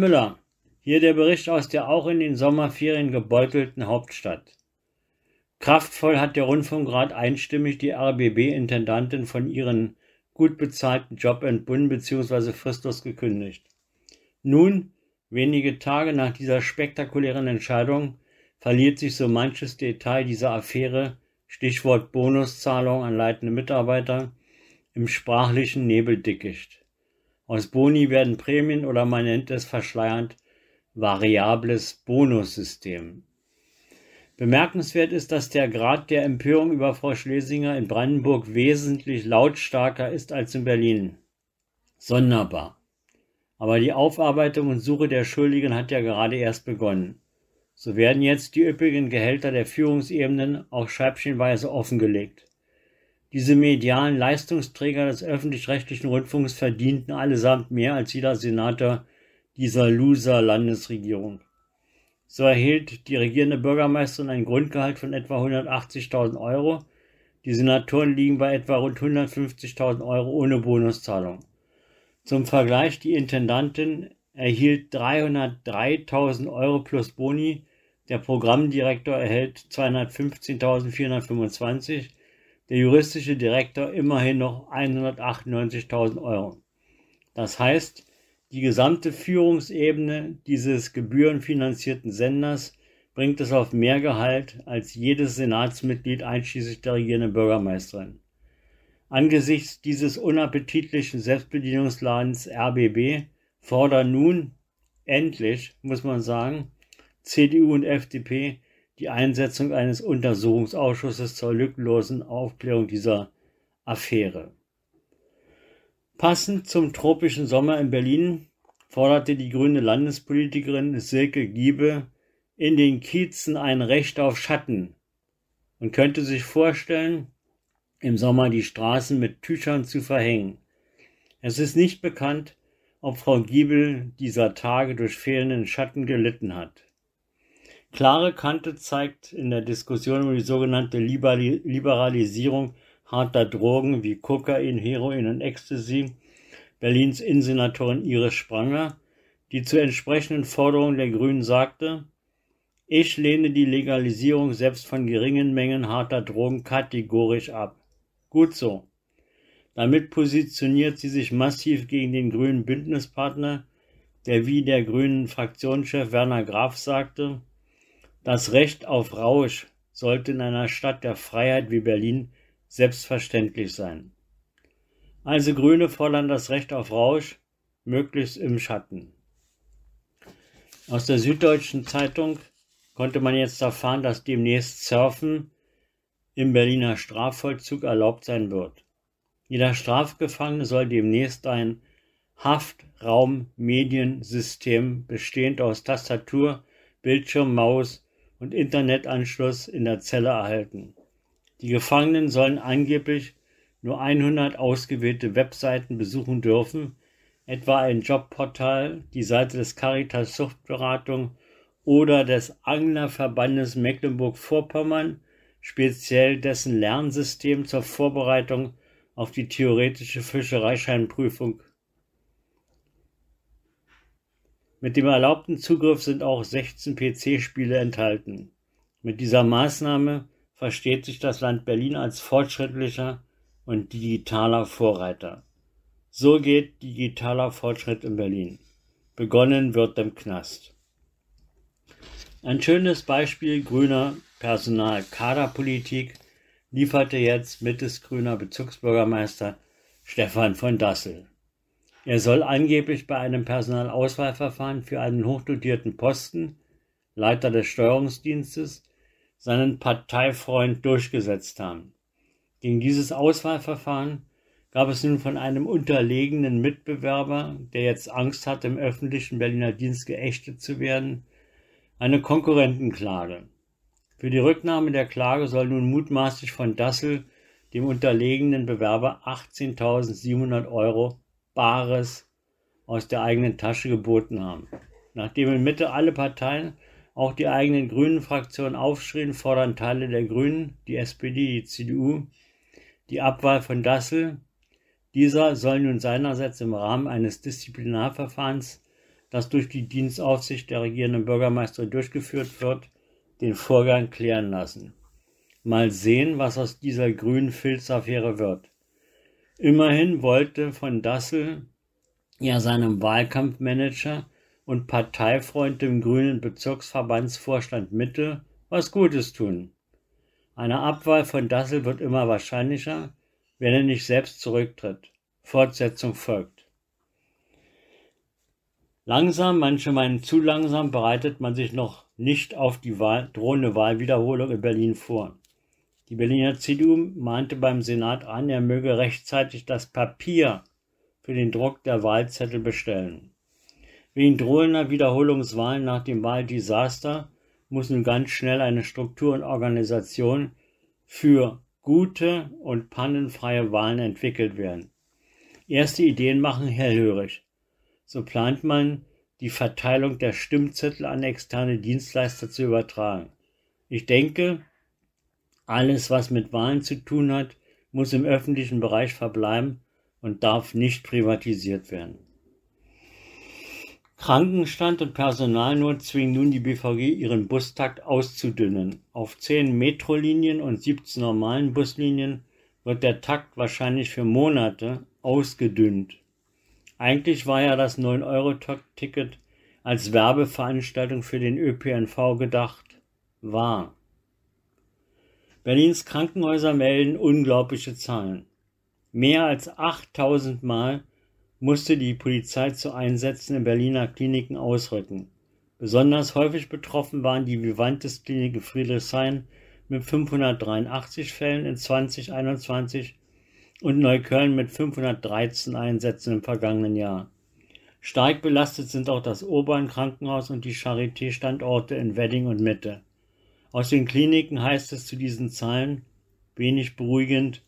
Müller, hier der Bericht aus der auch in den Sommerferien gebeutelten Hauptstadt. Kraftvoll hat der Rundfunkrat einstimmig die RBB-Intendantin von ihren gut bezahlten Job entbunden bzw. fristlos gekündigt. Nun, wenige Tage nach dieser spektakulären Entscheidung, verliert sich so manches Detail dieser Affäre, Stichwort Bonuszahlung an leitende Mitarbeiter, im sprachlichen Nebeldickicht. Aus Boni werden Prämien oder man nennt es verschleiernd variables Bonussystem. Bemerkenswert ist, dass der Grad der Empörung über Frau Schlesinger in Brandenburg wesentlich lautstarker ist als in Berlin. Sonderbar. Aber die Aufarbeitung und Suche der Schuldigen hat ja gerade erst begonnen. So werden jetzt die üppigen Gehälter der Führungsebenen auch scheibchenweise offengelegt. Diese medialen Leistungsträger des öffentlich-rechtlichen Rundfunks verdienten allesamt mehr als jeder Senator dieser Loser-Landesregierung. So erhielt die regierende Bürgermeisterin ein Grundgehalt von etwa 180.000 Euro. Die Senatoren liegen bei etwa rund 150.000 Euro ohne Bonuszahlung. Zum Vergleich, die Intendantin erhielt 303.000 Euro plus Boni der Programmdirektor erhält 215.425, der juristische Direktor immerhin noch 198.000 Euro. Das heißt, die gesamte Führungsebene dieses gebührenfinanzierten Senders bringt es auf mehr Gehalt als jedes Senatsmitglied einschließlich der regierenden Bürgermeisterin. Angesichts dieses unappetitlichen Selbstbedienungsladens RBB fordern nun endlich, muss man sagen, CDU und FDP die Einsetzung eines Untersuchungsausschusses zur lückenlosen Aufklärung dieser Affäre. Passend zum tropischen Sommer in Berlin forderte die grüne Landespolitikerin Silke Giebe in den Kiezen ein Recht auf Schatten und könnte sich vorstellen, im Sommer die Straßen mit Tüchern zu verhängen. Es ist nicht bekannt, ob Frau Giebel dieser Tage durch fehlenden Schatten gelitten hat. Klare Kante zeigt in der Diskussion um die sogenannte Liberalisierung harter Drogen wie Kokain, Heroin und Ecstasy Berlins Innensenatorin Iris Spranger, die zu entsprechenden Forderungen der Grünen sagte, ich lehne die Legalisierung selbst von geringen Mengen harter Drogen kategorisch ab. Gut so. Damit positioniert sie sich massiv gegen den grünen Bündnispartner, der wie der grünen Fraktionschef Werner Graf sagte, das Recht auf Rausch sollte in einer Stadt der Freiheit wie Berlin selbstverständlich sein. Also Grüne fordern das Recht auf Rausch, möglichst im Schatten. Aus der Süddeutschen Zeitung konnte man jetzt erfahren, dass demnächst Surfen im Berliner Strafvollzug erlaubt sein wird. Jeder Strafgefangene soll demnächst ein Haftraum-Mediensystem bestehend aus Tastatur, Bildschirm, Maus und Internetanschluss in der Zelle erhalten. Die Gefangenen sollen angeblich nur 100 ausgewählte Webseiten besuchen dürfen, etwa ein Jobportal, die Seite des Caritas Suchtberatung oder des Anglerverbandes Mecklenburg-Vorpommern, speziell dessen Lernsystem zur Vorbereitung auf die theoretische Fischereischeinprüfung Mit dem erlaubten Zugriff sind auch 16 PC-Spiele enthalten. Mit dieser Maßnahme versteht sich das Land Berlin als fortschrittlicher und digitaler Vorreiter. So geht digitaler Fortschritt in Berlin. Begonnen wird im Knast. Ein schönes Beispiel grüner Personalkaderpolitik lieferte jetzt mittelsgrüner Bezugsbürgermeister Stefan von Dassel. Er soll angeblich bei einem Personalauswahlverfahren für einen hochdotierten Posten, Leiter des Steuerungsdienstes, seinen Parteifreund durchgesetzt haben. Gegen dieses Auswahlverfahren gab es nun von einem unterlegenen Mitbewerber, der jetzt Angst hat, im öffentlichen Berliner Dienst geächtet zu werden, eine Konkurrentenklage. Für die Rücknahme der Klage soll nun mutmaßlich von Dassel dem unterlegenen Bewerber 18.700 Euro Bares aus der eigenen Tasche geboten haben. Nachdem in Mitte alle Parteien, auch die eigenen grünen Fraktionen aufschrien, fordern Teile der Grünen, die SPD, die CDU, die Abwahl von Dassel. Dieser soll nun seinerseits im Rahmen eines Disziplinarverfahrens das durch die Dienstaufsicht der regierenden Bürgermeister durchgeführt wird, den Vorgang klären lassen. Mal sehen, was aus dieser grünen Filzaffäre wird. Immerhin wollte von Dassel ja seinem Wahlkampfmanager und Parteifreund dem grünen Bezirksverbandsvorstand Mitte was Gutes tun. Eine Abwahl von Dassel wird immer wahrscheinlicher, wenn er nicht selbst zurücktritt. Fortsetzung folgt. Langsam, manche meinen zu langsam, bereitet man sich noch nicht auf die Wahl, drohende Wahlwiederholung in Berlin vor. Die Berliner CDU mahnte beim Senat an, er möge rechtzeitig das Papier für den Druck der Wahlzettel bestellen. Wegen drohender Wiederholungswahlen nach dem Wahldesaster muss nun ganz schnell eine Struktur und Organisation für gute und pannenfreie Wahlen entwickelt werden. Erste Ideen machen hellhörig. So plant man, die Verteilung der Stimmzettel an externe Dienstleister zu übertragen. Ich denke, alles, was mit Wahlen zu tun hat, muss im öffentlichen Bereich verbleiben und darf nicht privatisiert werden. Krankenstand und Personalnot zwingen nun die BVG, ihren Bustakt auszudünnen. Auf 10 Metrolinien und 17 normalen Buslinien wird der Takt wahrscheinlich für Monate ausgedünnt. Eigentlich war ja das 9-Euro-Ticket als Werbeveranstaltung für den ÖPNV gedacht. War. Berlins Krankenhäuser melden unglaubliche Zahlen. Mehr als 8000 Mal musste die Polizei zu Einsätzen in Berliner Kliniken ausrücken. Besonders häufig betroffen waren die Vivantes Klinik Friedrichshain mit 583 Fällen in 2021 und Neukölln mit 513 Einsätzen im vergangenen Jahr. Stark belastet sind auch das Obern-Krankenhaus und die Charité-Standorte in Wedding und Mitte. Aus den Kliniken heißt es zu diesen Zahlen, wenig beruhigend,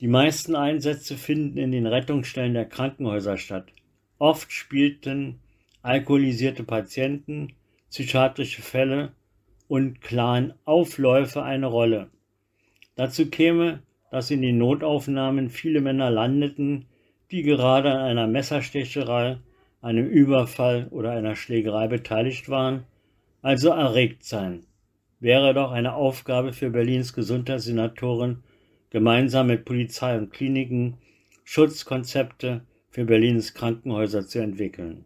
die meisten Einsätze finden in den Rettungsstellen der Krankenhäuser statt. Oft spielten alkoholisierte Patienten, psychiatrische Fälle und klaren Aufläufe eine Rolle. Dazu käme, dass in den Notaufnahmen viele Männer landeten, die gerade an einer Messerstecherei, einem Überfall oder einer Schlägerei beteiligt waren, also erregt seien. Wäre doch eine Aufgabe für Berlins Gesundheitssenatoren, gemeinsam mit Polizei und Kliniken Schutzkonzepte für Berlins Krankenhäuser zu entwickeln.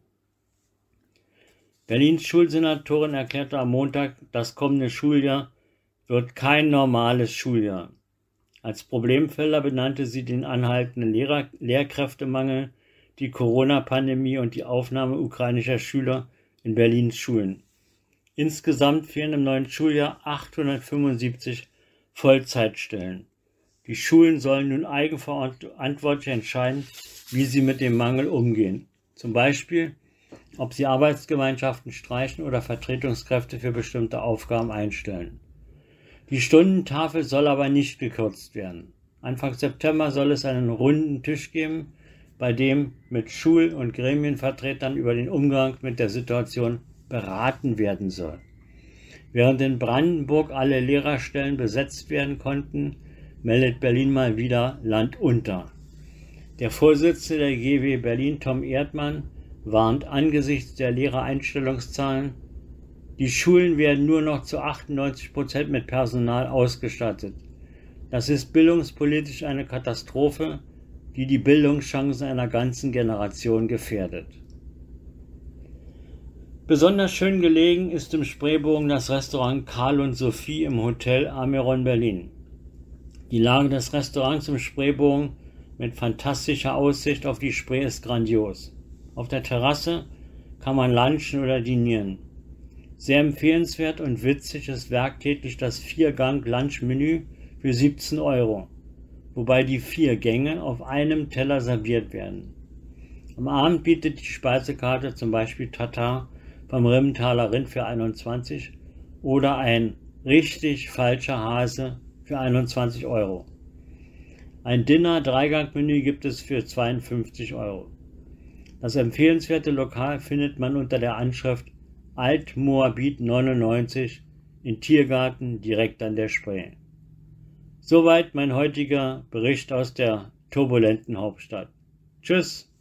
Berlins Schulsenatorin erklärte am Montag, das kommende Schuljahr wird kein normales Schuljahr. Als Problemfelder benannte sie den anhaltenden Lehrer Lehrkräftemangel, die Corona-Pandemie und die Aufnahme ukrainischer Schüler in Berlins Schulen. Insgesamt fehlen im neuen Schuljahr 875 Vollzeitstellen. Die Schulen sollen nun eigenverantwortlich entscheiden, wie sie mit dem Mangel umgehen. Zum Beispiel, ob sie Arbeitsgemeinschaften streichen oder Vertretungskräfte für bestimmte Aufgaben einstellen. Die Stundentafel soll aber nicht gekürzt werden. Anfang September soll es einen runden Tisch geben, bei dem mit Schul- und Gremienvertretern über den Umgang mit der Situation beraten werden soll. Während in Brandenburg alle Lehrerstellen besetzt werden konnten, meldet Berlin mal wieder Land unter. Der Vorsitzende der GW Berlin, Tom Erdmann, warnt angesichts der Lehrereinstellungszahlen die Schulen werden nur noch zu 98 Prozent mit Personal ausgestattet. Das ist bildungspolitisch eine Katastrophe, die die Bildungschancen einer ganzen Generation gefährdet. Besonders schön gelegen ist im Spreebogen das Restaurant Karl und Sophie im Hotel Amiron Berlin. Die Lage des Restaurants im Spreebogen mit fantastischer Aussicht auf die Spree ist grandios. Auf der Terrasse kann man lunchen oder dinieren. Sehr empfehlenswert und witzig ist werktäglich das Viergang-Lunch-Menü für 17 Euro, wobei die vier Gänge auf einem Teller serviert werden. Am Abend bietet die Speisekarte zum Beispiel Tatar vom Rimmentaler Rind für 21 oder ein richtig falscher Hase für 21 Euro. Ein Dinner-Dreigang-Menü gibt es für 52 Euro. Das empfehlenswerte Lokal findet man unter der Anschrift Alt-Moabit 99 in Tiergarten direkt an der Spree. Soweit mein heutiger Bericht aus der turbulenten Hauptstadt. Tschüss!